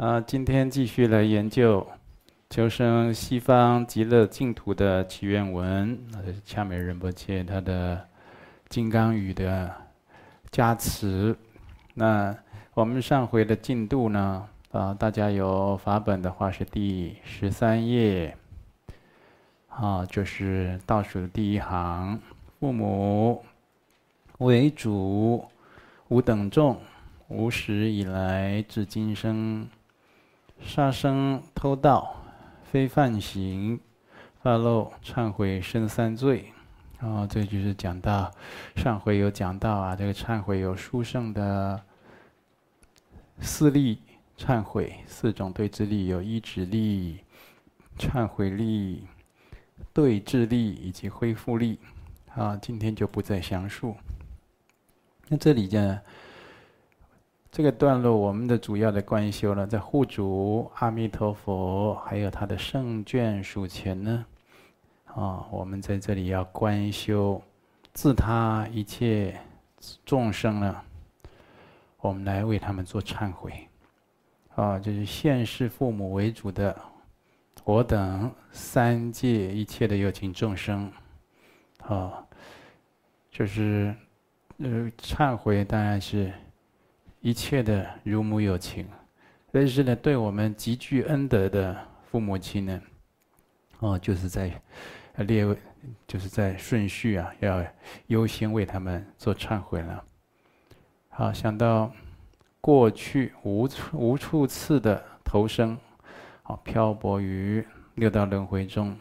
啊，今天继续来研究求生西方极乐净土的祈愿文，那是恰美仁波切他的金刚语的加持。那我们上回的进度呢？啊，大家有法本的话是第十三页，啊，就是倒数的第一行，父母为主，吾等众，无始以来至今生，杀生、偷盗、非犯行、发漏、忏悔生三罪。啊，这就是讲到上回有讲到啊，这个忏悔有殊胜的四力。忏悔四种对治力，有依止力、忏悔力、对治力以及恢复力。啊，今天就不再详述。那这里呢，这个段落我们的主要的观修呢，在护主阿弥陀佛还有他的圣眷属前呢，啊，我们在这里要观修自他一切众生呢，我们来为他们做忏悔。啊，就是现世父母为主的，我等三界一切的有情众生，啊，就是呃忏悔，当然是一切的如母有情，但是呢，对我们极具恩德的父母亲呢，哦，就是在列位，就是在顺序啊，要优先为他们做忏悔了。好，想到。过去无处无数次的投生，啊，漂泊于六道轮回中，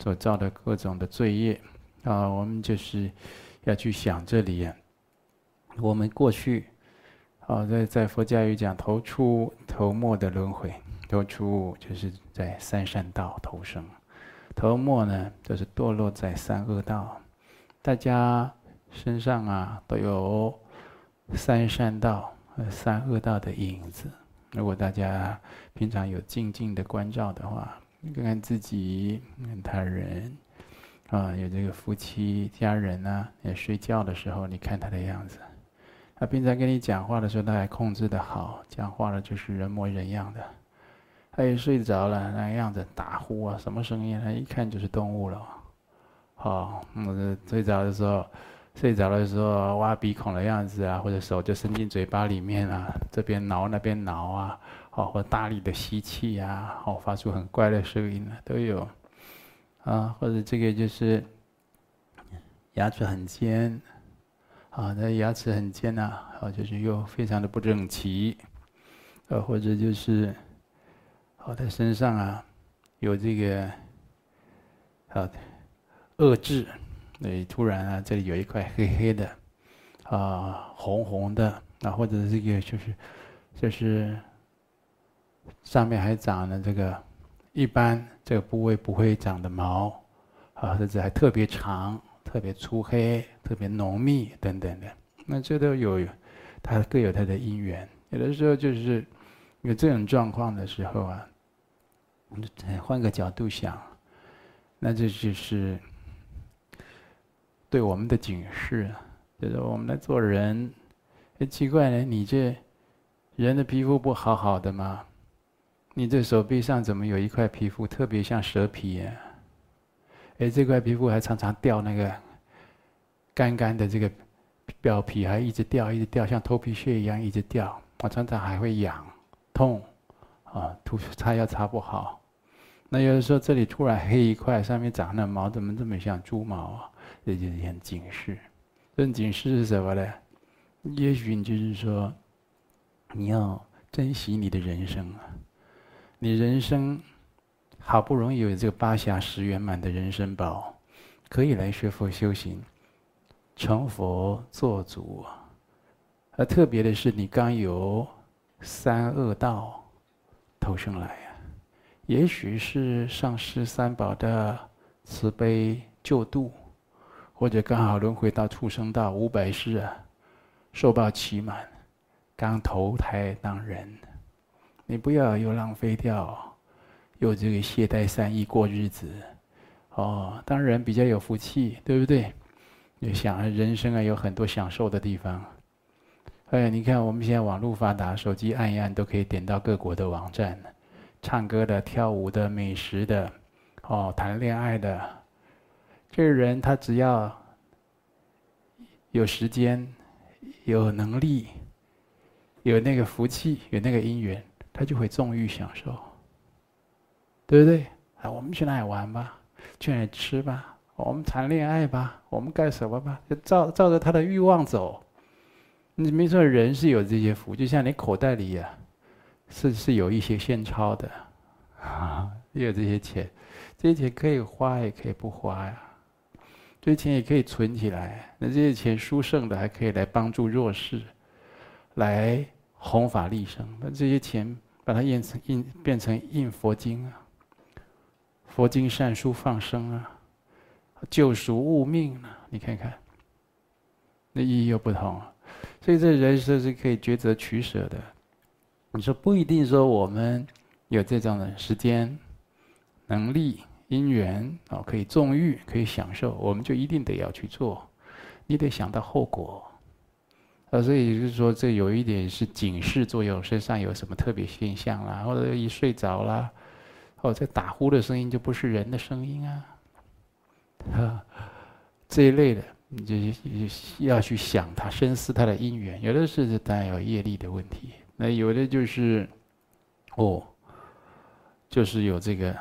所造的各种的罪业，啊，我们就是要去想这里啊，我们过去，啊，在在佛教有讲头出头没的轮回，头出就是在三善道投生，头没呢就是堕落在三恶道，大家身上啊都有三善道和。三恶道的影子，如果大家平常有静静的关照的话，看看自己、看他人，啊，有这个夫妻、家人啊，也睡觉的时候，你看他的样子。他平常跟你讲话的时候，他还控制得好，讲话了就是人模人样的。他一睡着了，那个样子打呼啊，什么声音，他一看就是动物了。好，嗯，睡着的时候。睡着的时候挖鼻孔的样子啊，或者手就伸进嘴巴里面啊，这边挠那边挠啊，好，或大力的吸气呀，好，发出很怪的声音啊，都有，啊，或者这个就是牙齿很尖，啊，那牙齿很尖呐，啊，就是又非常的不整齐，呃，或者就是，哦，他身上啊有这个，啊，恶痣。对，突然啊，这里有一块黑黑的，啊，红红的，啊，或者这个就是，就是上面还长了这个，一般这个部位不会长的毛，啊，甚至还特别长、特别粗黑、特别浓密等等的，那这都有，它各有它的因缘。有的时候就是有这种状况的时候啊，换个角度想，那这就是。对我们的警示，就是我们来做人，哎，奇怪呢，你这人的皮肤不好好的吗？你这手臂上怎么有一块皮肤特别像蛇皮呀？哎，这块皮肤还常常掉那个干干的这个表皮，还一直掉，一直掉，像头皮屑一样一直掉。我常常还会痒、痛，啊，涂擦药擦不好。那有的时候这里突然黑一块，上面长那毛，怎么这么像猪毛啊？这就是很警示，这警示是什么呢？也许你就是说，你要珍惜你的人生啊！你人生好不容易有这个八暇十圆满的人生宝，可以来学佛修行，成佛做主。而特别的是，你刚由三恶道投生来啊，也许是上师三宝的慈悲救度。或者刚好轮回到畜生道五百世啊，寿报期满，刚投胎当人，你不要又浪费掉，又这个懈怠三意过日子，哦，当然比较有福气，对不对？你想人生啊，有很多享受的地方，哎，你看我们现在网络发达，手机按一按都可以点到各国的网站，唱歌的、跳舞的、美食的，哦，谈恋爱的，这个人他只要有时间、有能力、有那个福气、有那个因缘，他就会纵欲享受，对不对？啊，我们去哪里玩吧？去哪里吃吧？我们谈恋爱吧？我们干什么吧？就照照着他的欲望走。你没说人是有这些福，就像你口袋里呀、啊，是是有一些现钞的，啊，也有这些钱，这些钱可以花也可以不花呀，这些钱也可以存起来。那这些钱殊胜的还可以来帮助弱势，来弘法利生。那这些钱把它印成印变成印佛经啊。佛经善书放生啊，救赎物命啊，你看看，那意义又不同。所以这人生是可以抉择取舍的。你说不一定说我们有这种的时间、能力、因缘啊，可以纵欲，可以享受，我们就一定得要去做。你得想到后果。啊，所以就是说，这有一点是警示作用，身上有什么特别现象啦，或者一睡着啦。哦，这打呼的声音就不是人的声音啊，啊，这一类的，你就要去想他，深思他的因缘。有的是带有业力的问题，那有的就是，哦，就是有这个，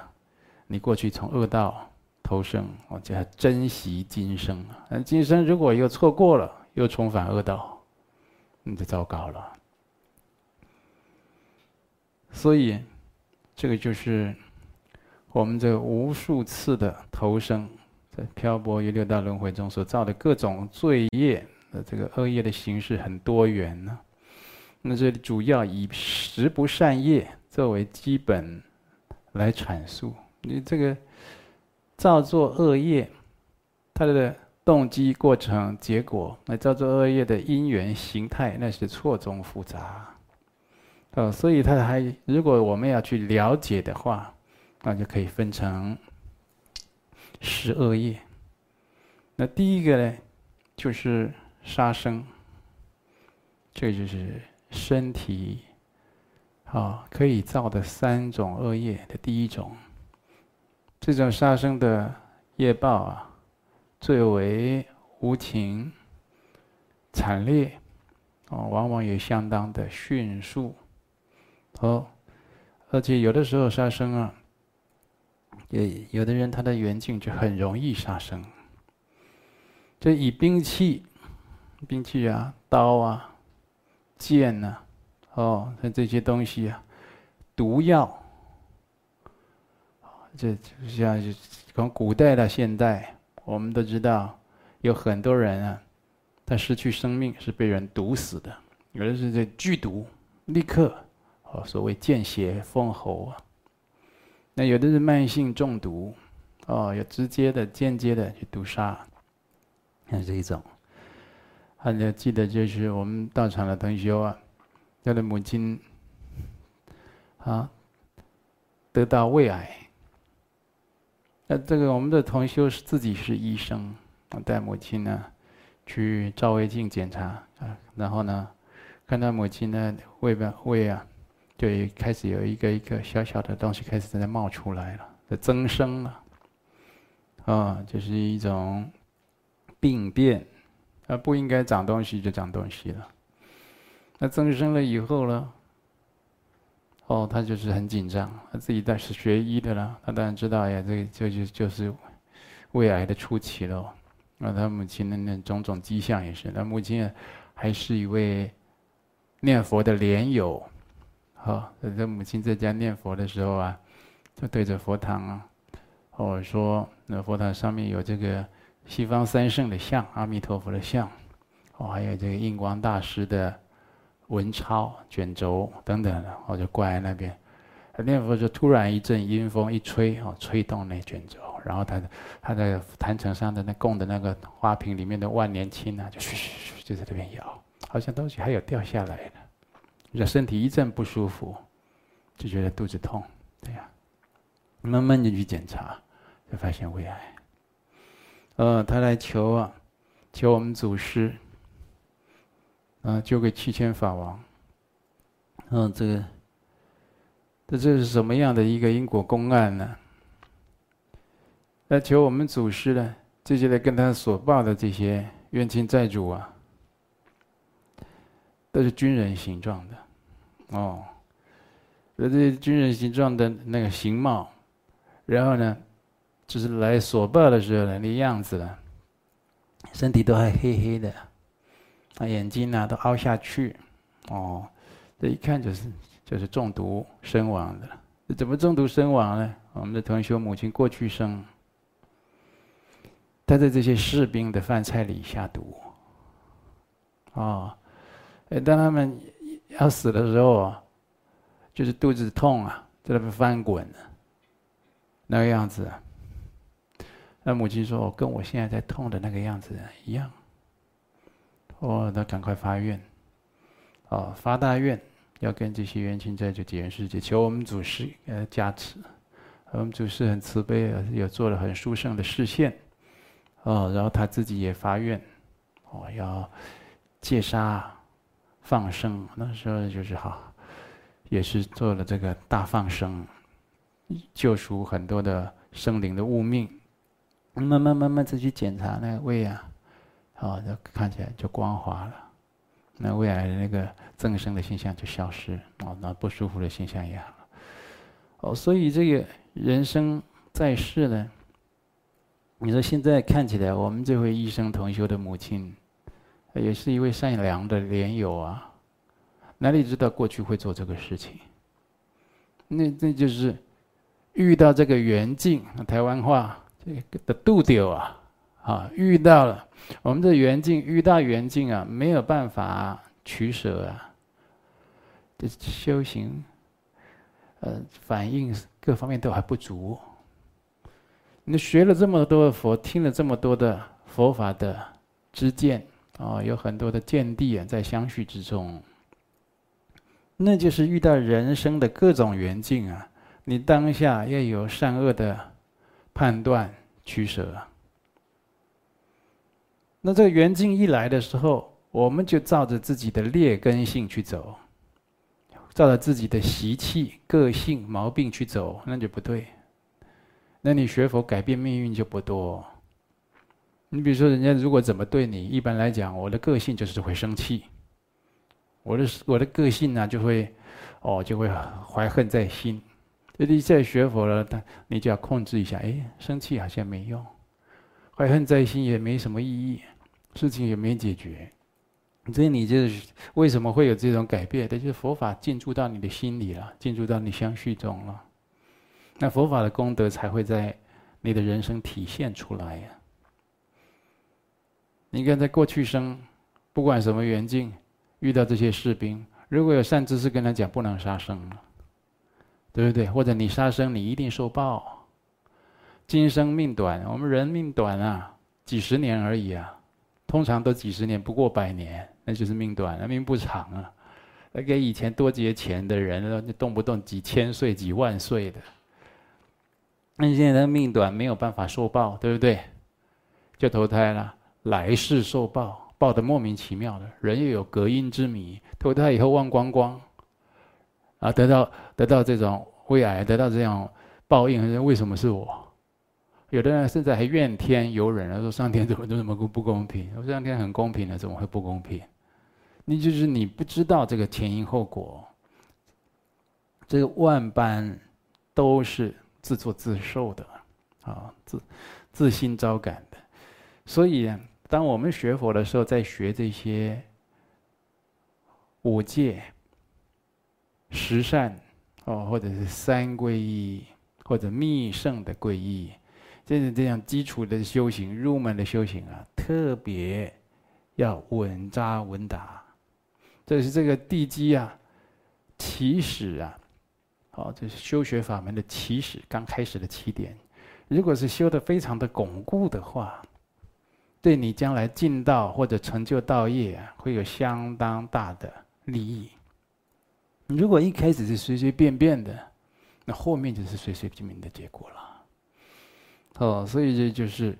你过去从恶道投生，我叫珍惜今生啊。那今生如果又错过了，又重返恶道，你就糟糕了。所以，这个就是。我们这无数次的投生，在漂泊于六道轮回中所造的各种罪业的这个恶业的形式很多元呢。那这里主要以十不善业作为基本来阐述。你这个造作恶业，它的动机、过程、结果，那造作恶业的因缘形态，那是错综复杂。哦，所以它还，如果我们要去了解的话。那就可以分成十二业。那第一个呢，就是杀生。这就是身体啊可以造的三种恶业的第一种。这种杀生的业报啊，最为无情、惨烈，哦，往往也相当的迅速。哦，而且有的时候杀生啊。有有的人他的缘境就很容易杀生，就以兵器、兵器啊、刀啊、剑呐，哦，像这些东西啊，毒药，这就像从古代到现代，我们都知道有很多人啊，他失去生命是被人毒死的，有的是这剧毒，立刻哦，所谓见血封喉啊。那有的是慢性中毒，哦，有直接的、间接的去毒杀，像这一种。还要记得，就是我们道场的同修啊，他的母亲啊得到胃癌。那这个我们的同修是自己是医生，带母亲呢去照胃镜检查啊，然后呢看到母亲呢胃吧胃啊。就开始有一个一个小小的东西开始在那冒出来了，在增生了，啊，就是一种病变，啊，不应该长东西就长东西了。那增生了以后呢，哦，他就是很紧张，他自己在是学医的了，他当然知道呀，这个就就就是胃癌的初期了。那他母亲的那种种迹象也是，他母亲还是一位念佛的莲友。好，在母亲在家念佛的时候啊，就对着佛堂啊，我说那佛堂上面有这个西方三圣的像，阿弥陀佛的像，哦，还有这个印光大师的文钞卷轴等等的，我就挂在那边。念佛就突然一阵阴风一吹，哦，吹动那卷轴，然后他他在坛城上的那供的那个花瓶里面的万年青啊，就嘘嘘嘘就在这边摇，好像东西还有掉下来的。这身体一阵不舒服，就觉得肚子痛，对呀，慢慢就去检查，就发现胃癌。呃，他来求啊，求我们祖师，啊、啊，交给七千法王。嗯，这个，这这是什么样的一个因果公案呢？那求我们祖师呢，这些来跟他所报的这些冤亲债主啊，都是军人形状的，哦，那这些军人形状的那个形貌，然后呢，就是来索报的时候的那样子了，身体都还黑黑的，啊，眼睛呢都凹下去，哦，这一看就是就是中毒身亡的。怎么中毒身亡呢？我们的同学母亲过去生。他在这些士兵的饭菜里下毒，哦，当他们要死的时候，就是肚子痛啊，在那边翻滚，那个样子。那母亲说：“跟我现在在痛的那个样子一样。”哦，那赶快发愿，哦，发大愿，要跟这些冤亲债主结缘世界，求我们祖师呃加持。我们祖师很慈悲啊，也做了很殊胜的示现。哦，然后他自己也发愿，哦，要戒杀放生。那时候就是好，也是做了这个大放生，救赎很多的生灵的物命。慢慢慢慢再去检查那个胃啊，哦，就看起来就光滑了，那胃癌的那个增生的现象就消失，哦，那不舒服的现象也好。哦，所以这个人生在世呢。你说现在看起来，我们这位一生同修的母亲，也是一位善良的莲友啊，哪里知道过去会做这个事情？那那就是遇到这个缘境，台湾话这个的度丢啊，啊，遇到了我们的缘境，遇到缘境啊，没有办法取舍啊，这修行，呃，反应各方面都还不足。你学了这么多的佛，听了这么多的佛法的知见，啊，有很多的见地啊，在相续之中，那就是遇到人生的各种缘境啊，你当下要有善恶的判断取舍。那这个缘境一来的时候，我们就照着自己的劣根性去走，照着自己的习气、个性、毛病去走，那就不对。那你学佛改变命运就不多。你比如说，人家如果怎么对你，一般来讲，我的个性就是会生气。我的我的个性呢，就会，哦，就会怀恨在心。那你再学佛了，他你就要控制一下。哎，生气好像没用，怀恨在心也没什么意义，事情也没解决。所以你就是为什么会有这种改变？那就是佛法进驻到你的心里了，进驻到你相续中了。那佛法的功德才会在你的人生体现出来呀。你看，在过去生，不管什么缘境，遇到这些士兵，如果有善知识跟他讲不能杀生，对不对？或者你杀生，你一定受报。今生命短，我们人命短啊，几十年而已啊，通常都几十年，不过百年，那就是命短，那命不长啊。那给以前多劫钱的人，动不动几千岁、几万岁的。那你现在他命短，没有办法受报，对不对？就投胎了，来世受报，报得莫名其妙的。人又有隔阴之谜，投胎以后忘光光，啊，得到得到这种胃癌，得到这样报应，为什么是我？有的人甚至还怨天尤人，说上天怎么这么不公平？我说上天很公平的，怎么会不公平？你就是你不知道这个前因后果，这个万般都是。自作自受的，啊，自自心招感的，所以当我们学佛的时候，在学这些五戒、十善，哦，或者是三皈依，或者密圣的皈依，就是这样基础的修行、入门的修行啊，特别要稳扎稳打，这是这个地基啊，起始啊。哦，这是修学法门的起始，刚开始的起点。如果是修的非常的巩固的话，对你将来进道或者成就道业，会有相当大的利益。如果一开始是随随便便的，那后面就是随随便便的结果了。哦，所以这就是，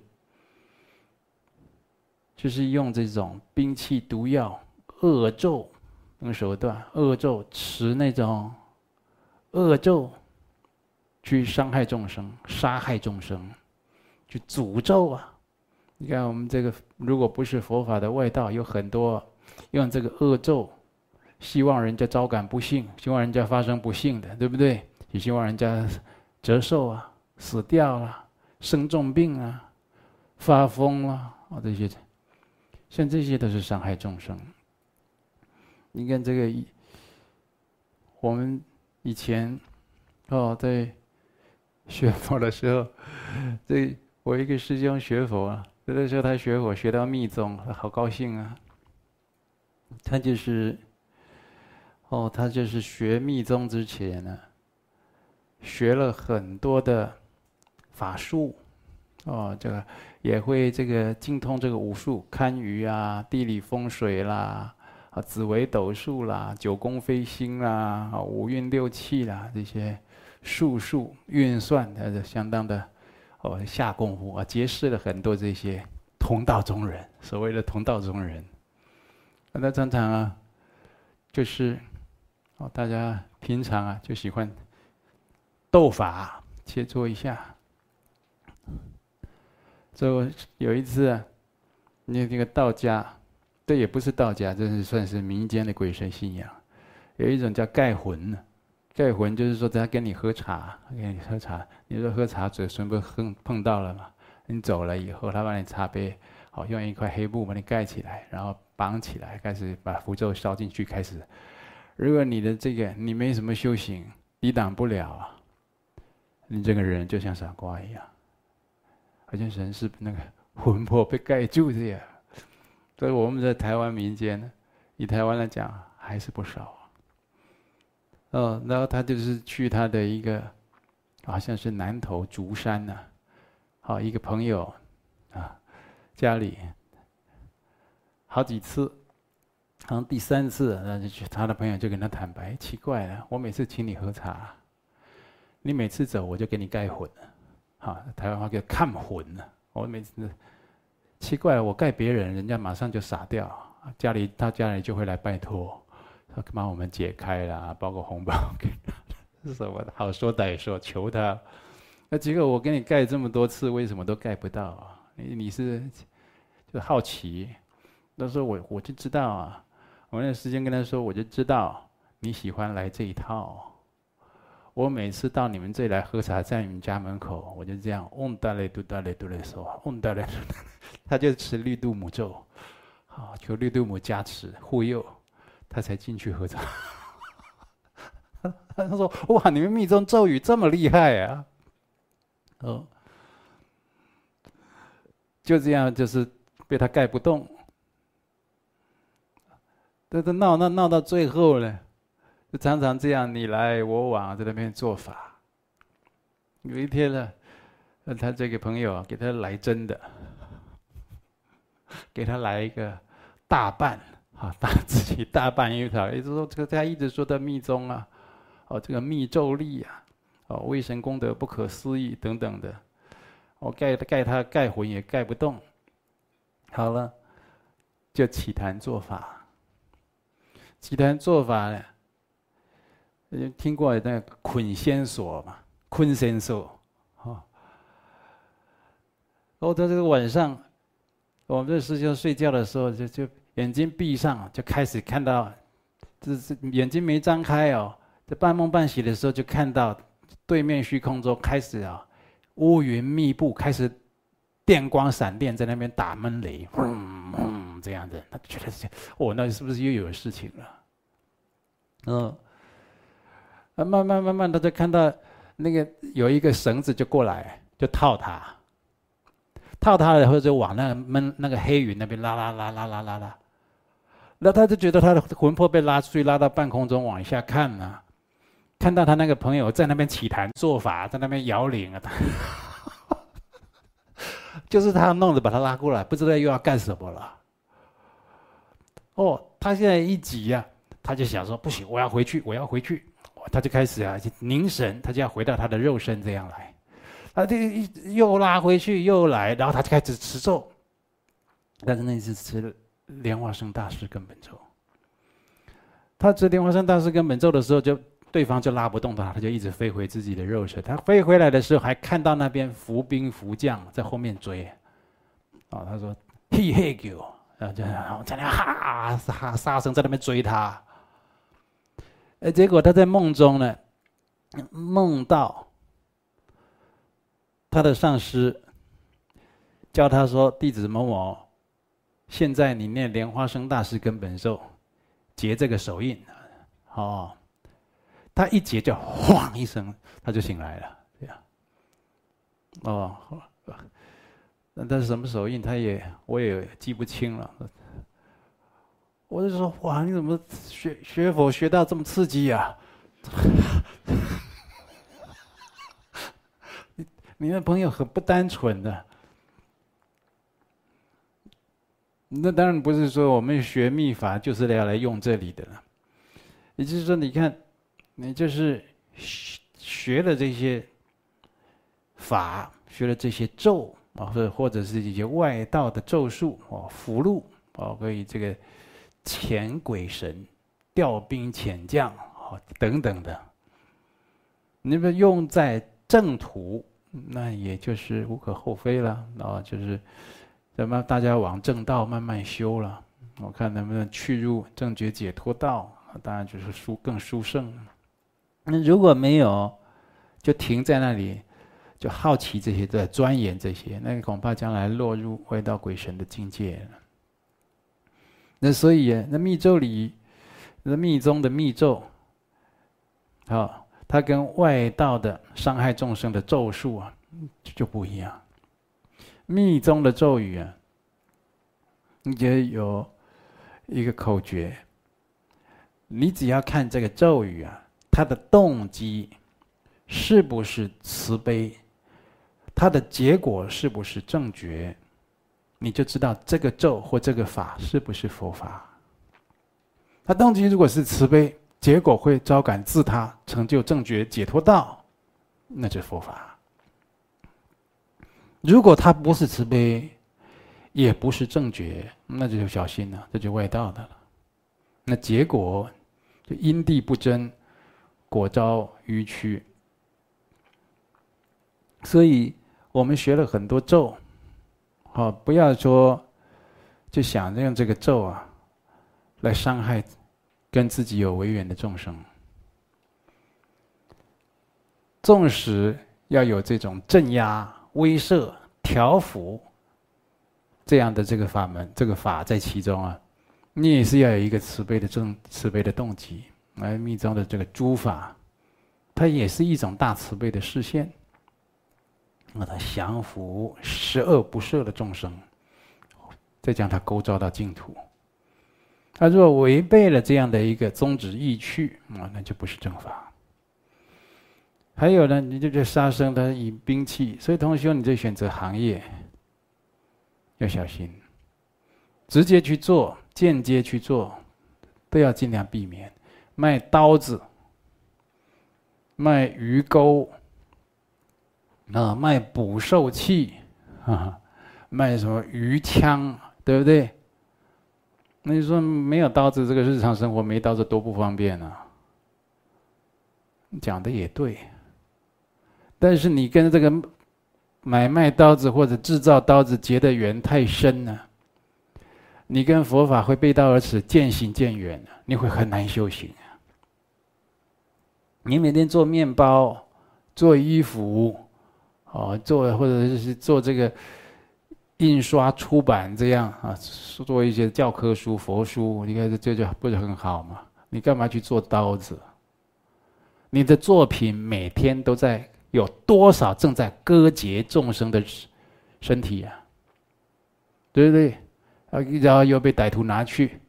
就是用这种兵器、毒药、恶咒，用手段恶咒持那种恶咒去伤害众生、杀害众生，去诅咒啊！你看我们这个，如果不是佛法的外道，有很多用这个恶咒，希望人家招感不幸，希望人家发生不幸的，对不对？也希望人家折寿啊、死掉了、生重病啊、发疯啊，啊这些，像这些都是伤害众生。你看这个，我们以前哦在 学佛的时候，这我一个师兄学佛啊，有的时候他学佛学到密宗，好高兴啊。他就是，哦，他就是学密宗之前呢。学了很多的法术，哦，这个也会这个精通这个武术、堪舆啊、地理风水啦、啊紫微斗数啦、九宫飞星啦、啊五运六气啦这些术数运算，他是相当的哦下功夫啊，结识了很多这些同道中人，所谓的同道中人。那常常啊，就是哦，大家平常啊就喜欢。斗法切磋一下。就有一次啊，那那个道家，这也不是道家，这是算是民间的鬼神信仰。有一种叫盖魂呢，盖魂就是说他跟你喝茶，跟你喝茶，你说喝茶嘴唇不碰碰到了嘛？你走了以后，他把你茶杯好用一块黑布把你盖起来，然后绑起来，开始把符咒烧进去，开始。如果你的这个你没什么修行，抵挡不了啊。你这个人就像傻瓜一样，好像人是那个魂魄被盖住这样。所以我们在台湾民间，以台湾来讲还是不少。哦，然后他就是去他的一个，好像是南投竹山呐，好一个朋友啊家里，好几次，好像第三次，那就去他的朋友就跟他坦白，奇怪了，我每次请你喝茶。你每次走，我就给你盖魂，好，台湾话叫看魂呢。我每次奇怪了，我盖别人，人家马上就傻掉，家里他家里就会来拜托，他帮我们解开了，包个红包给他，是什么的？好说歹说，求他。那结果我给你盖这么多次，为什么都盖不到啊？你你是就好奇？那时候我我就知道啊，我那时间跟他说，我就知道你喜欢来这一套。我每次到你们这里来喝茶，在你们家门口，我就这样嗡达咧嘟达咧嘟咧说，嗡达咧，他就持绿度母咒，好求绿度母加持护佑，他才进去喝茶。他说：“哇，你们密宗咒语这么厉害啊！”哦，就这样，就是被他盖不动。这这闹闹闹到最后呢。就常常这样，你来我往，在那边做法。有一天呢，他这个朋友给他来真的，给他来一个大半啊，大自己大半一条，也就是说，这个他一直说的密宗啊，哦，这个密咒力啊，哦，威神功德不可思议等等的，我盖盖他盖魂也盖不动。好了，就起坛做法，起坛做法呢。听过那个捆仙索嘛？捆仙索，哦。哦，他这个晚上，我们这师兄睡觉的时候，就就眼睛闭上，就开始看到，这是眼睛没张开哦，在半梦半醒的时候，就看到对面虚空中开始啊，乌云密布，开始电光闪电在那边打闷雷，轰轰这样子，他觉得是，哦，那是不是又有事情了？嗯。慢慢慢慢，他就看到那个有一个绳子就过来，就套他，套他了以后就往那个闷那个黑云那边拉拉拉拉拉拉拉，那他就觉得他的魂魄被拉出去，拉到半空中往下看、啊，看到他那个朋友在那边起坛做法，在那边摇铃啊，就是他弄着把他拉过来，不知道又要干什么了。哦，他现在一急呀、他就想说不行，我要回去，我要回去。他就开始啊，凝神，他就要回到他的肉身这样来，啊，这又拉回去又来，然后他就开始持咒，但是那次持莲花生大师根本咒，他持莲花生大师根本咒的时候，就对方就拉不动他，他就一直飞回自己的肉身。他飞回来的时候，还看到那边伏兵伏将在后面追。啊，他说：“嘿嘿狗，然后就在那哈哈沙僧在那边追他。”哎，结果他在梦中呢，梦到他的上师教他说：“弟子某某，现在你念莲花生大师根本咒，结这个手印，哦，他一结就晃一声，他就醒来了，这样。哦，好那但是什么手印，他也我也记不清了。”我就说哇，你怎么学学佛学到这么刺激呀？你你那朋友很不单纯的。那当然不是说我们学秘法就是要来用这里的了。也就是说，你看，你就是学学了这些法，学了这些咒啊，或者或者是一些外道的咒术哦，符箓哦，可以这个。遣鬼神、调兵遣将啊等等的，你们用在正途，那也就是无可厚非了啊！就是那么大家往正道慢慢修了，我看能不能去入正觉解脱道，当然就是殊更殊胜。那如果没有，就停在那里，就好奇这些，在钻研这些，那恐怕将来落入外道鬼神的境界了。那所以，那密咒里，那密宗的密咒，好，它跟外道的伤害众生的咒术啊，就不一样。密宗的咒语啊，你觉得有一个口诀，你只要看这个咒语啊，它的动机是不是慈悲，它的结果是不是正觉。你就知道这个咒或这个法是不是佛法。他动机如果是慈悲，结果会招感自他成就正觉解脱道，那就佛法。如果他不是慈悲，也不是正觉，那就小心了，这就外道的了。那结果就因地不真，果招迂曲。所以我们学了很多咒。好，不要说，就想着用这个咒啊，来伤害跟自己有违缘的众生。纵使要有这种镇压、威慑、调伏这样的这个法门、这个法在其中啊，你也是要有一个慈悲的正慈悲的动机。而密宗的这个诸法，它也是一种大慈悲的示现。让它降伏十恶不赦的众生，再将它勾召到净土。他若违背了这样的一个宗旨意趣，啊，那就不是正法。还有呢，你就这杀生，他以兵器，所以同学，你在选择行业要小心，直接去做，间接去做，都要尽量避免。卖刀子，卖鱼钩。啊，卖捕兽器，啊，卖什么鱼枪，对不对？那你说没有刀子，这个日常生活没刀子多不方便啊！讲的也对，但是你跟这个买卖刀子或者制造刀子结的缘太深了，你跟佛法会背道而驰，渐行渐远，你会很难修行！你每天做面包，做衣服。哦，做或者是做这个印刷出版这样啊，做一些教科书、佛书，你看这就不是很好吗？你干嘛去做刀子？你的作品每天都在有多少正在割截众生的身体呀？对不对？啊，然后又被歹徒拿去，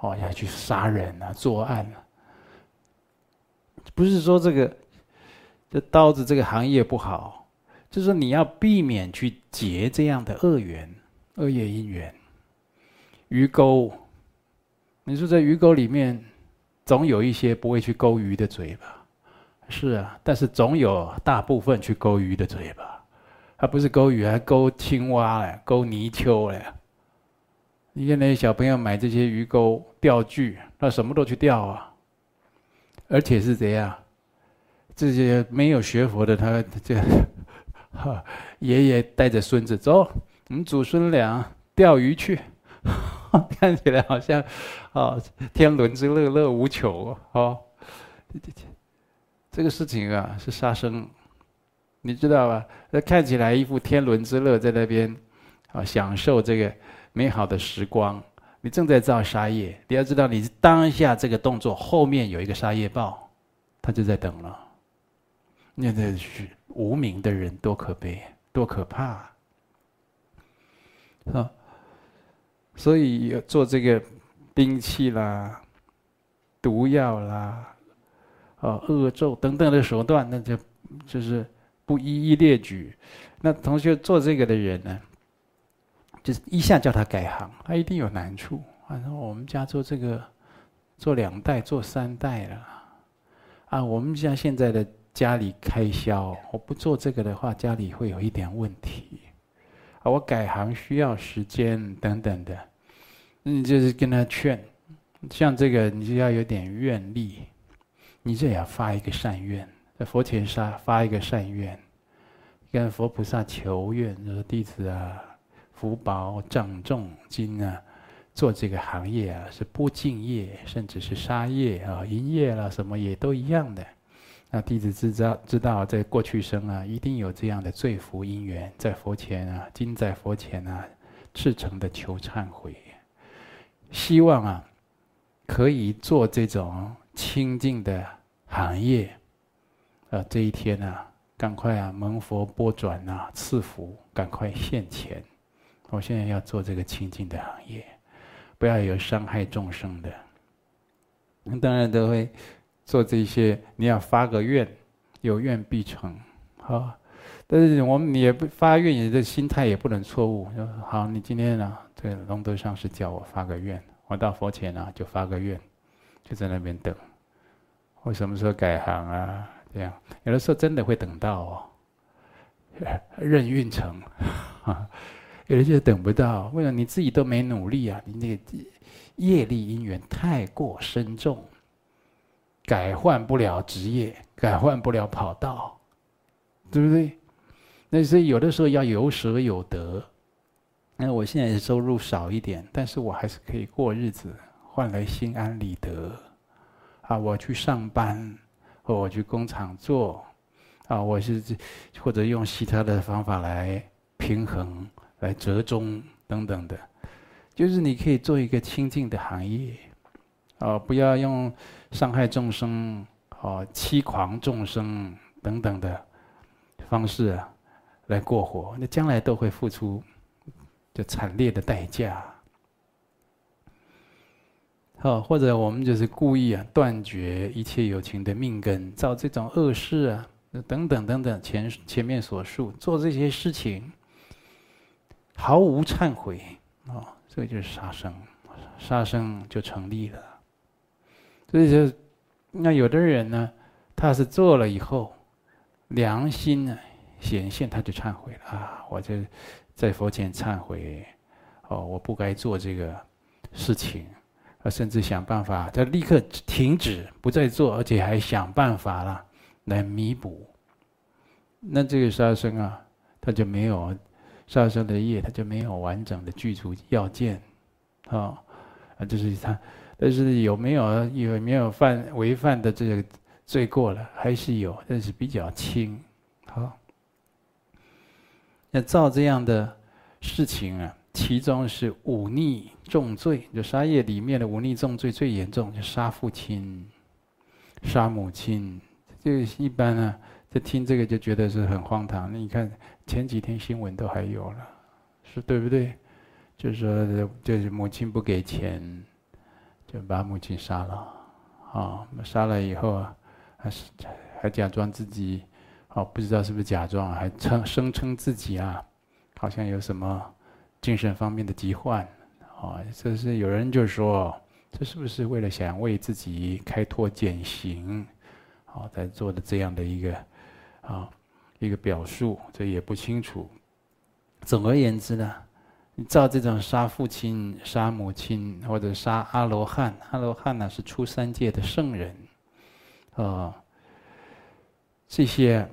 哦，要去杀人啊，作案啊。不是说这个这刀子这个行业不好。就是，你要避免去结这样的恶缘、恶业因缘。鱼钩，你说在鱼钩里面，总有一些不会去勾鱼的嘴巴，是啊，但是总有大部分去勾鱼的嘴巴，还不是勾鱼，还勾青蛙嘞，勾泥鳅嘞。你看那些小朋友买这些鱼钩钓具，那什么都去钓啊，而且是怎样？这些没有学佛的，他这哈 爷爷带着孙子走，我们祖孙俩钓鱼去，看起来好像啊天伦之乐乐无穷哦。这个事情啊是杀生，你知道吧？那看起来一副天伦之乐在那边啊享受这个美好的时光，你正在造杀业。你要知道，你当下这个动作后面有一个杀业报，他就在等了。那那是无名的人多可悲，多可怕啊！所以做这个兵器啦、毒药啦、啊恶咒等等的手段，那就就是不一一列举。那同学做这个的人呢，就是一下叫他改行，他一定有难处。反正我们家做这个做两代、做三代了啊，我们家现在的。家里开销，我不做这个的话，家里会有一点问题。啊，我改行需要时间等等的，那你就是跟他劝，像这个你就要有点愿力，你也要发一个善愿，在佛前发发一个善愿，跟佛菩萨求愿，就说弟子啊，福薄障重今啊，做这个行业啊是不敬业，甚至是杀业啊，淫业啦什么也都一样的。那弟子知道，知道在过去生啊，一定有这样的罪福因缘，在佛前啊，今在佛前啊，赤诚的求忏悔，希望啊，可以做这种清净的行业，啊，这一天啊，赶快啊，蒙佛波转啊，赐福，赶快现前。我现在要做这个清净的行业，不要有伤害众生的。当然都会。做这些，你要发个愿，有愿必成，啊。但是我们也不发愿，你的心态也不能错误。好，你今天呢，这个龙德上师叫我发个愿，我到佛前呢就发个愿，就在那边等。我什么时候改行啊？这样有的时候真的会等到哦，任运成，有的就等不到。为什么你自己都没努力啊？你那个业力因缘太过深重。改换不了职业，改换不了跑道，对不对？那所以有的时候要有舍有得。那我现在收入少一点，但是我还是可以过日子，换来心安理得。啊，我去上班，或我去工厂做，啊，我是或者用其他的方法来平衡、来折中等等的，就是你可以做一个清净的行业。啊，不要用伤害众生、啊欺狂众生等等的方式啊，来过活，那将来都会付出就惨烈的代价。好，或者我们就是故意啊断绝一切友情的命根，造这种恶事啊，等等等等，前前面所述做这些事情，毫无忏悔啊，这就是杀生，杀生就成立了。所以就，那有的人呢，他是做了以后，良心呢显现，他就忏悔了啊！我就在佛前忏悔，哦，我不该做这个事情，他，甚至想办法，他立刻停止，不再做，而且还想办法了来弥补。那这个杀生啊，他就没有杀生的业，他就没有完整的具足要件，啊，啊，就是他。但是有没有有没有犯违犯的这个罪过了？还是有，但是比较轻。好，那造这样的事情啊，其中是忤逆重罪，就杀业里面的忤逆重罪最严重，就杀父亲、杀母亲。这个一般呢，就听这个就觉得是很荒唐。那你看前几天新闻都还有了，是对不对？就是说，就是母亲不给钱。就把母亲杀了，啊，杀了以后啊，还是还假装自己，哦，不知道是不是假装，还称声称自己啊，好像有什么精神方面的疾患，啊，这是有人就说，这是不是为了想为自己开脱减刑，啊，在做的这样的一个，啊，一个表述，这也不清楚。总而言之呢，你照这种杀父亲、杀母亲，或者杀阿罗汉，阿罗汉呢是出三界的圣人，啊、这些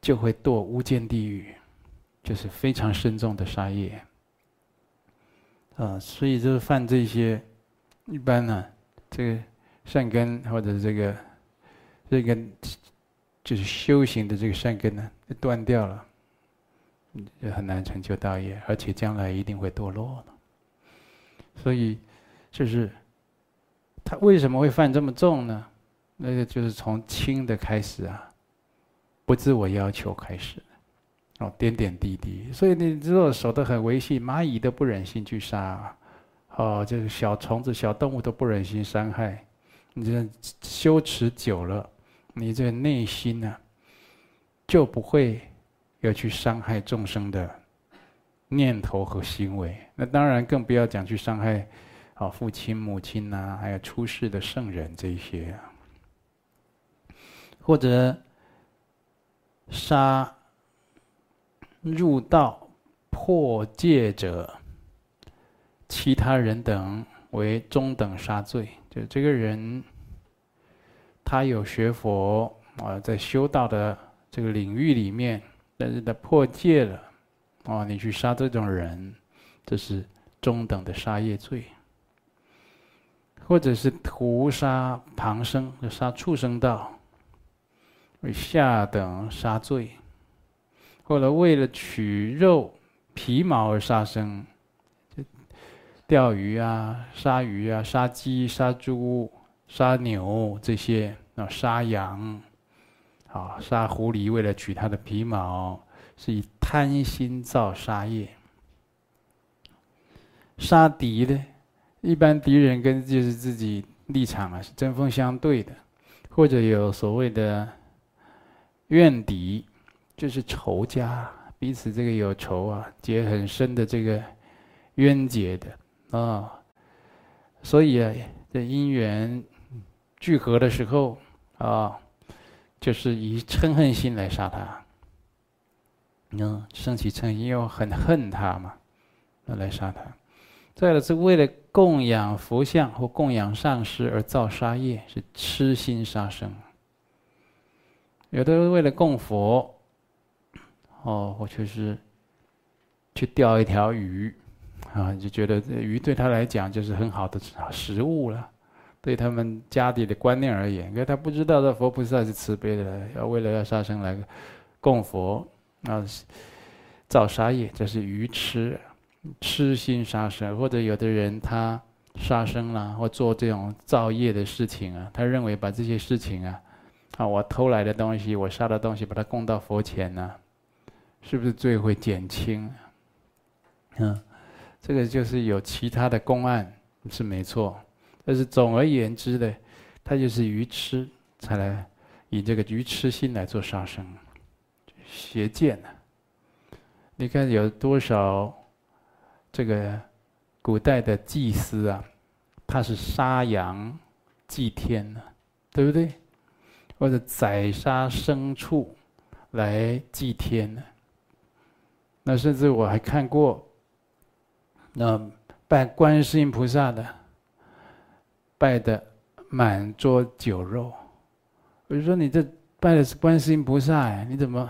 就会堕无间地狱，就是非常深重的杀业。啊、所以就是犯这些，一般呢，这个善根或者这个这个就是修行的这个善根呢，就断掉了。也很难成就道业，而且将来一定会堕落的。所以，就是他为什么会犯这么重呢？那个就是从轻的开始啊，不自我要求开始，哦，点点滴滴。所以你如果守得很维系，蚂蚁都不忍心去杀，哦，就是小虫子、小动物都不忍心伤害。你这修持久了，你这内心呢、啊，就不会。要去伤害众生的念头和行为，那当然更不要讲去伤害啊父亲、母亲呐，还有出世的圣人这些，或者杀入道破戒者，其他人等为中等杀罪。就这个人，他有学佛啊，在修道的这个领域里面。但是他破戒了，哦，你去杀这种人，这是中等的杀业罪；或者是屠杀旁生，就杀畜生道，为下等杀罪；或者为了取肉皮毛而杀生，就钓鱼啊、杀鱼啊、杀鸡、杀猪、杀牛这些啊，杀羊。啊，杀狐狸为了取它的皮毛，是以贪心造杀业。杀敌呢，一般敌人跟就是自己立场啊是针锋相对的，或者有所谓的怨敌，就是仇家，彼此这个有仇啊，结很深的这个冤结的啊。所以啊，这因缘聚合的时候啊。就是以嗔恨心来杀他，嗯，生起嗔恨，因为很恨他嘛，那来杀他。再来是为了供养佛像或供养上师而造杀业，是痴心杀生。有的人为了供佛，哦，或者是去钓一条鱼，啊，就觉得这鱼对他来讲就是很好的食物了。对他们家里的观念而言，因为他不知道这佛菩萨是慈悲的，要为了要杀生来供佛，啊，造杀业，这是愚痴，痴心杀生。或者有的人他杀生啦，或做这种造业的事情啊，他认为把这些事情啊，啊，我偷来的东西，我杀的东西，把它供到佛前呢，是不是罪会减轻？嗯，这个就是有其他的公案是没错。但是总而言之呢，他就是愚痴，才来以这个愚痴心来做杀生，邪见呢。你看有多少这个古代的祭司啊，他是杀羊祭天呢，对不对？或者宰杀牲畜来祭天呢？那甚至我还看过，那拜观世音菩萨的。拜的满桌酒肉，我就说你这拜的是观世音菩萨哎，你怎么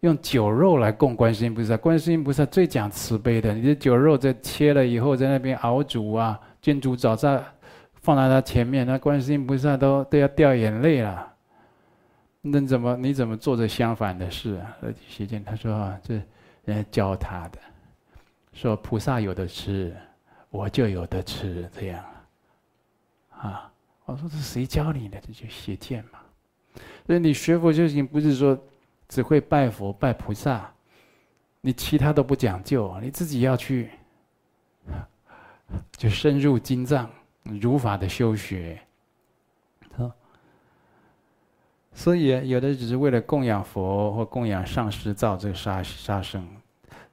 用酒肉来供观世音菩萨？观世音菩萨最讲慈悲的，你这酒肉在切了以后，在那边熬煮啊，煎煮早上放在他前面，那观世音菩萨都都要掉眼泪了。那怎么你怎么做着相反的事啊？邪见他说啊，这人家教他的，说菩萨有的吃，我就有的吃，这样。啊！我说这谁教你的？这就邪见嘛。所以你学佛修行，不是说只会拜佛拜菩萨，你其他都不讲究，你自己要去，就深入经藏，如法的修学。所以有的只是为了供养佛或供养上师造这个杀杀生，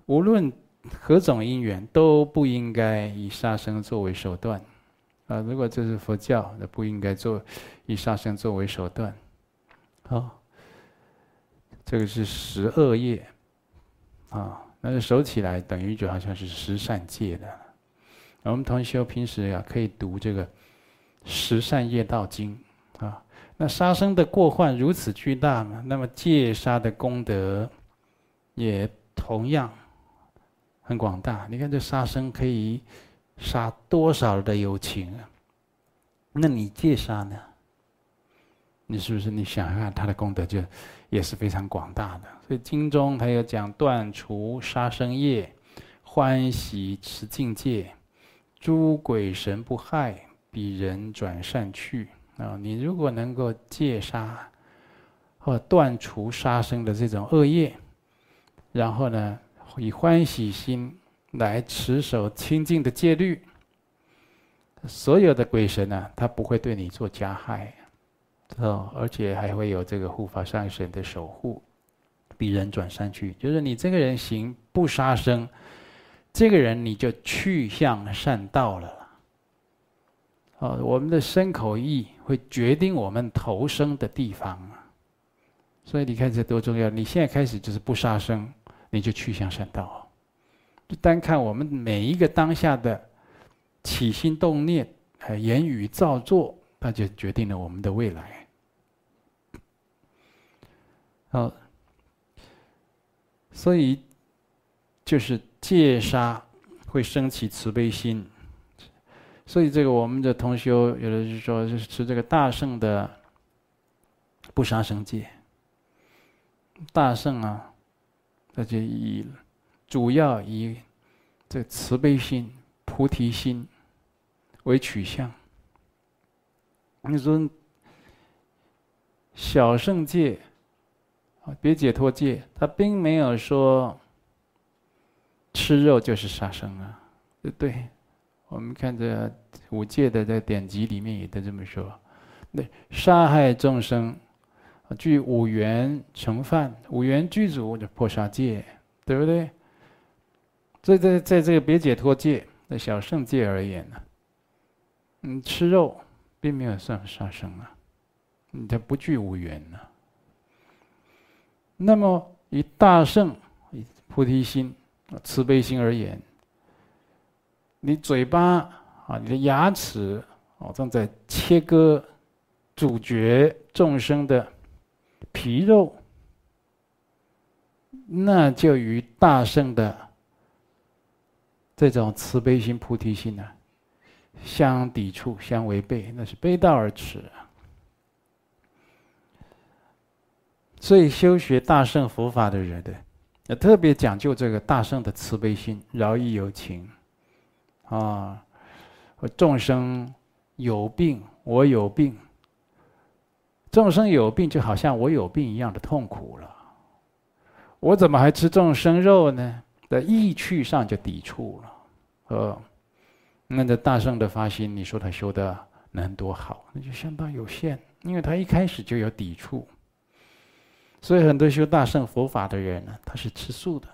无论何种因缘，都不应该以杀生作为手段。啊，如果这是佛教，那不应该做以杀生作为手段。好，这个是十恶业，啊，那就守起来等于就好像是十善戒的。我们同修平时啊，可以读这个《十善业道经》啊。那杀生的过患如此巨大嘛，那么戒杀的功德也同样很广大。你看这杀生可以杀多少的有情啊？那你戒杀呢？你是不是你想一想他的功德就也是非常广大的？所以经中还有讲断除杀生业，欢喜持净戒。诸鬼神不害，彼人转善趣啊！你如果能够戒杀或断除杀生的这种恶业，然后呢，以欢喜心来持守清净的戒律，所有的鬼神呢、他不会对你做加害，哦，而且还会有这个护法上神的守护，彼人转善去，就是你这个人行不杀生。这个人你就去向善道了。哦，我们的身口意会决定我们投生的地方啊。所以你看这多重要！你现在开始就是不杀生，你就去向善道。就单看我们每一个当下的起心动念、还言语造作，那就决定了我们的未来。好，所以就是。戒杀会升起慈悲心，所以这个我们的同修有的是说，就是持这个大圣的不杀生戒。大圣啊，那就以主要以这慈悲心、菩提心为取向。你说小圣戒啊，别解脱戒，他并没有说。吃肉就是杀生啊，对不对？我们看这五戒的这典籍里面也都这么说。那，杀害众生，具五缘成犯，五缘具足就破杀戒，对不对？这在在这个别解脱戒的小圣戒而言呢，嗯，吃肉并没有算杀生啊，你这不具五缘呢。那么以大圣以菩提心。慈悲心而言，你嘴巴啊，你的牙齿哦，正在切割、咀嚼众生的皮肉，那就与大圣的这种慈悲心、菩提心呢相抵触、相违背，那是背道而驰。所以修学大圣佛法的人的。特别讲究这个大圣的慈悲心，饶益有情，啊，众生有病，我有病，众生有病就好像我有病一样的痛苦了，我怎么还吃众生肉呢？在意趣上就抵触了，呃，那这大圣的发心，你说他修的能多好？那就相当有限，因为他一开始就有抵触。所以很多修大圣佛法的人呢，他是吃素的，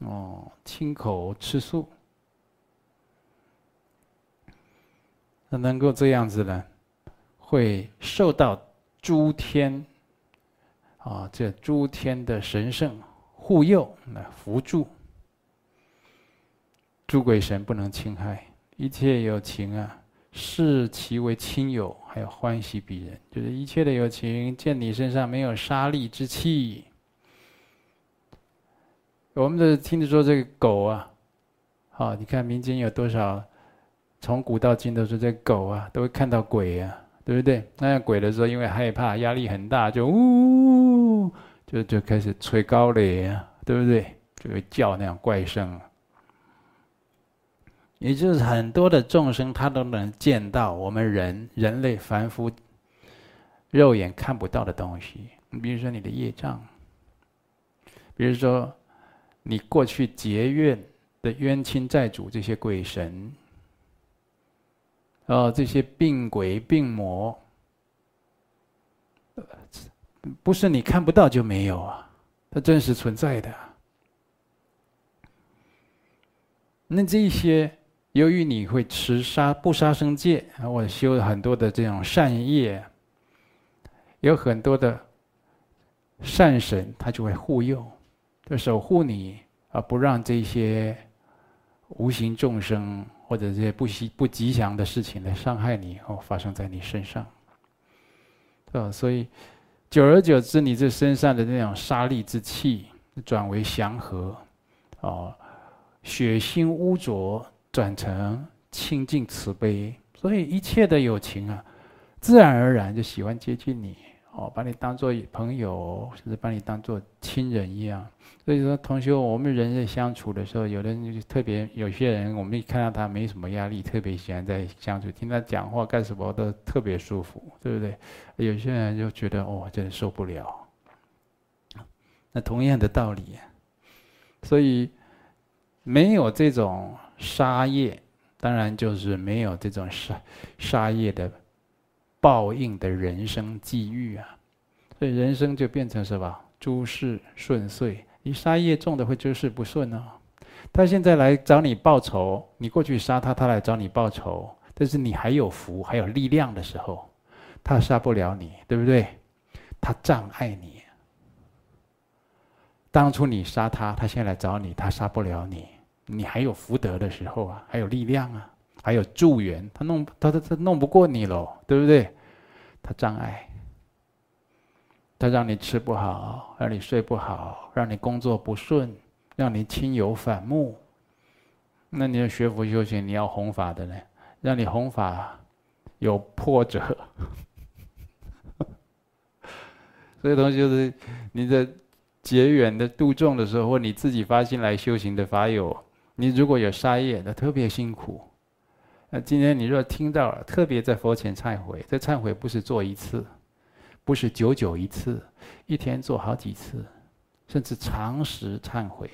哦，亲口吃素，那能够这样子呢，会受到诸天，啊，这诸天的神圣护佑那扶助，诸鬼神不能侵害，一切有情啊。视其为亲友，还有欢喜彼人，就是一切的有情见你身上没有杀戾之气。我们的听着说这个狗啊，好，你看民间有多少，从古到今都是这狗啊，都会看到鬼啊，对不对？那鬼的时候，因为害怕压力很大，就呜，就就开始吹高雷啊，对不对？就会叫那样怪声。也就是很多的众生，他都能见到我们人人类凡夫肉眼看不到的东西。你比如说你的业障，比如说你过去结怨的冤亲债主这些鬼神，哦，这些病鬼病魔，不是你看不到就没有啊，它真实存在的。那这些。由于你会持杀不杀生戒，我修了很多的这种善业，有很多的善神，他就会护佑，就守护你啊，不让这些无形众生或者这些不吉不吉祥的事情来伤害你哦，发生在你身上。啊，所以久而久之，你这身上的那种杀戾之气转为祥和，哦，血腥污浊转成清净慈悲，所以一切的友情啊，自然而然就喜欢接近你。哦，把你当做朋友，甚至把你当做亲人一样。所以说，同学，我们人在相处的时候，有的人就特别，有些人我们一看到他没什么压力，特别喜欢在相处，听他讲话干什么都特别舒服，对不对？有些人就觉得哦，真的受不了。那同样的道理，所以没有这种杀业，当然就是没有这种杀杀业的。报应的人生际遇啊，所以人生就变成什么？诸事顺遂。你杀业重的会诸事不顺哦。他现在来找你报仇，你过去杀他，他来找你报仇。但是你还有福，还有力量的时候，他杀不了你，对不对？他障碍你。当初你杀他，他现在来找你，他杀不了你。你还有福德的时候啊，还有力量啊。还有助缘，他弄他他他弄不过你喽，对不对？他障碍，他让你吃不好，让你睡不好，让你工作不顺，让你亲友反目。那你要学佛修行，你要弘法的呢，让你弘法有破折。所以，同学就是你的结缘的度众的时候，或你自己发心来修行的法友，你如果有杀业，那特别辛苦。那今天你若听到了，特别在佛前忏悔，这忏悔不是做一次，不是久久一次，一天做好几次，甚至长时忏悔。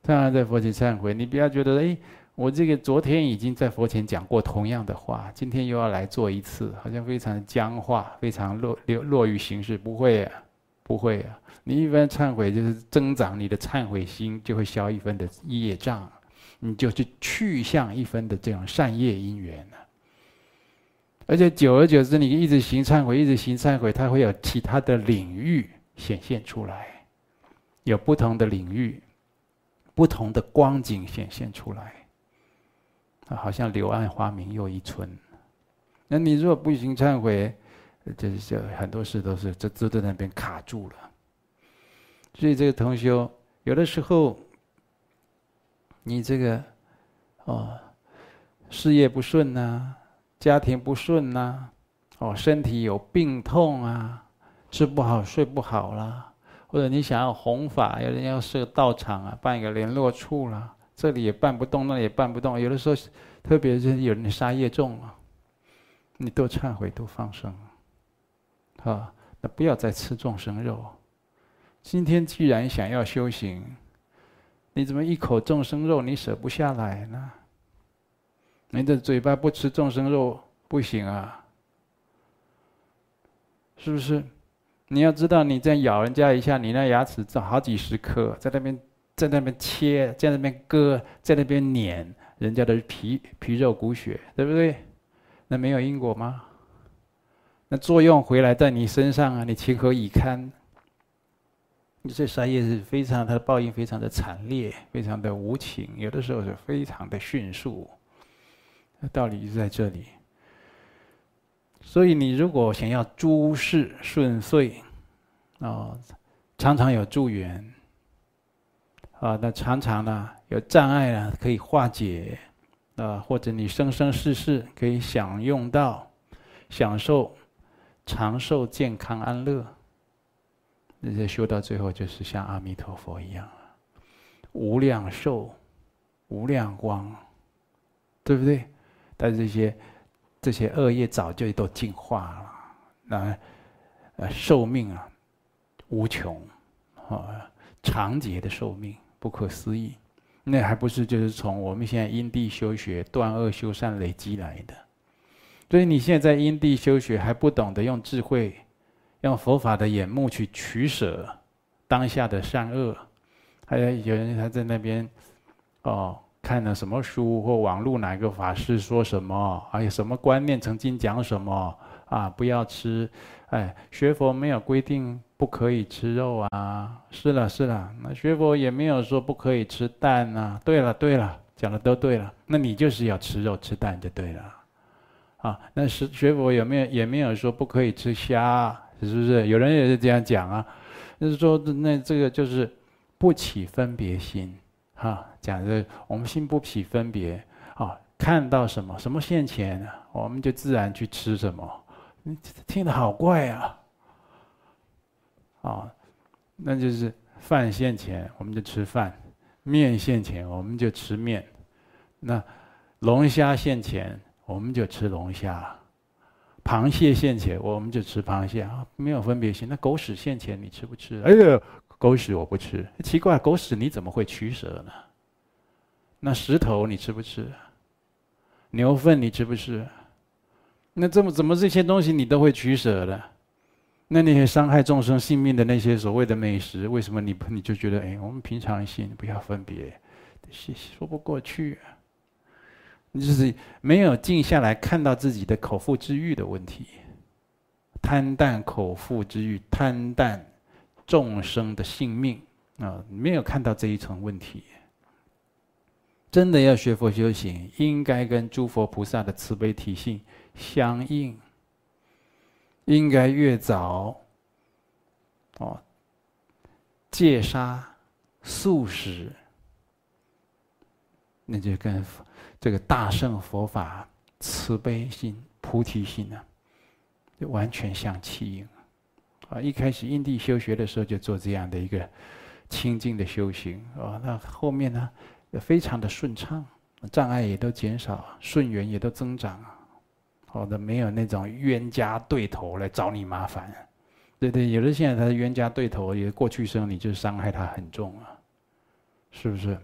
当然在佛前忏悔，你不要觉得哎，我这个昨天已经在佛前讲过同样的话，今天又要来做一次，好像非常僵化，非常落落落于形式。不会啊，不会啊，你一般忏悔就是增长你的忏悔心，就会消一分的业障。你就去去向一分的这种善业因缘了，而且久而久之，你一直行忏悔，一直行忏悔，它会有其他的领域显现出来，有不同的领域，不同的光景显现出来，啊，好像柳暗花明又一村。那你如果不行忏悔，就是就很多事都是就就在那边卡住了。所以这个同修有的时候。你这个，哦，事业不顺呐，家庭不顺呐，哦，身体有病痛啊，吃不好睡不好啦，或者你想要弘法，有人要设道场啊，办一个联络处啦，这里也办不动，那里也办不动。有的时候，特别是有人杀业重啊，你多忏悔，多放生，啊，那不要再吃众生肉。今天既然想要修行。你怎么一口众生肉你舍不下来呢？你的嘴巴不吃众生肉不行啊，是不是？你要知道，你这样咬人家一下，你那牙齿长好几十颗，在那边在那边切，在那边割，在那边碾人家的皮皮肉骨血，对不对？那没有因果吗？那作用回来在你身上啊，你情何以堪？你这杀业是非常，它的报应非常的惨烈，非常的无情，有的时候是非常的迅速。道理就在这里。所以你如果想要诸事顺遂，啊，常常有助缘，啊，那常常呢有障碍啊可以化解，啊，或者你生生世世可以享用到，享受长寿、健康、安乐。那些修到最后，就是像阿弥陀佛一样，无量寿、无量光，对不对？但是这些这些恶业早就都净化了，那呃寿命啊无穷啊，长劫的寿命不可思议。那还不是就是从我们现在因地修学、断恶修善累积来的。所以你现在因地修学还不懂得用智慧。用佛法的眼目去取舍当下的善恶，还有有人他在那边哦看了什么书或网络哪个法师说什么，还有什么观念曾经讲什么啊？不要吃，哎，学佛没有规定不可以吃肉啊，是了是了，那学佛也没有说不可以吃蛋啊。对了对了，讲的都对了，那你就是要吃肉吃蛋就对了，啊，那是学佛有没有也没有说不可以吃虾，是不是？有人也是这样讲啊，就是说那这个就是不起分别心，哈，讲的我们心不起分别，啊，看到什么什么现前，我们就自然去吃什么，你听得好怪啊。啊，那就是饭现前，我们就吃饭；面现前，我们就吃面；那龙虾现前，我们就吃龙虾；螃蟹现前，我们就吃螃蟹啊，没有分别心。那狗屎现前，你吃不吃？哎呀，狗屎我不吃。奇怪，狗屎你怎么会取舍呢？那石头你吃不吃？牛粪你吃不吃？那这么怎么这些东西你都会取舍的？那那些伤害众生性命的那些所谓的美食，为什么你不你就觉得哎，我们平常心不要分别，说不过去。你就是没有静下来看到自己的口腹之欲的问题，贪淡口腹之欲，贪淡众生的性命啊，没有看到这一层问题。真的要学佛修行，应该跟诸佛菩萨的慈悲体性相应。应该越早，哦，戒杀素食，那就跟这个大乘佛法慈悲心、菩提心呢，就完全相契应。啊，一开始因地修学的时候就做这样的一个清净的修行，啊，那后面呢非常的顺畅，障碍也都减少，顺缘也都增长啊。好的，没有那种冤家对头来找你麻烦，对对，有的现在他的冤家对头，也过去生你就伤害他很重啊，是不是？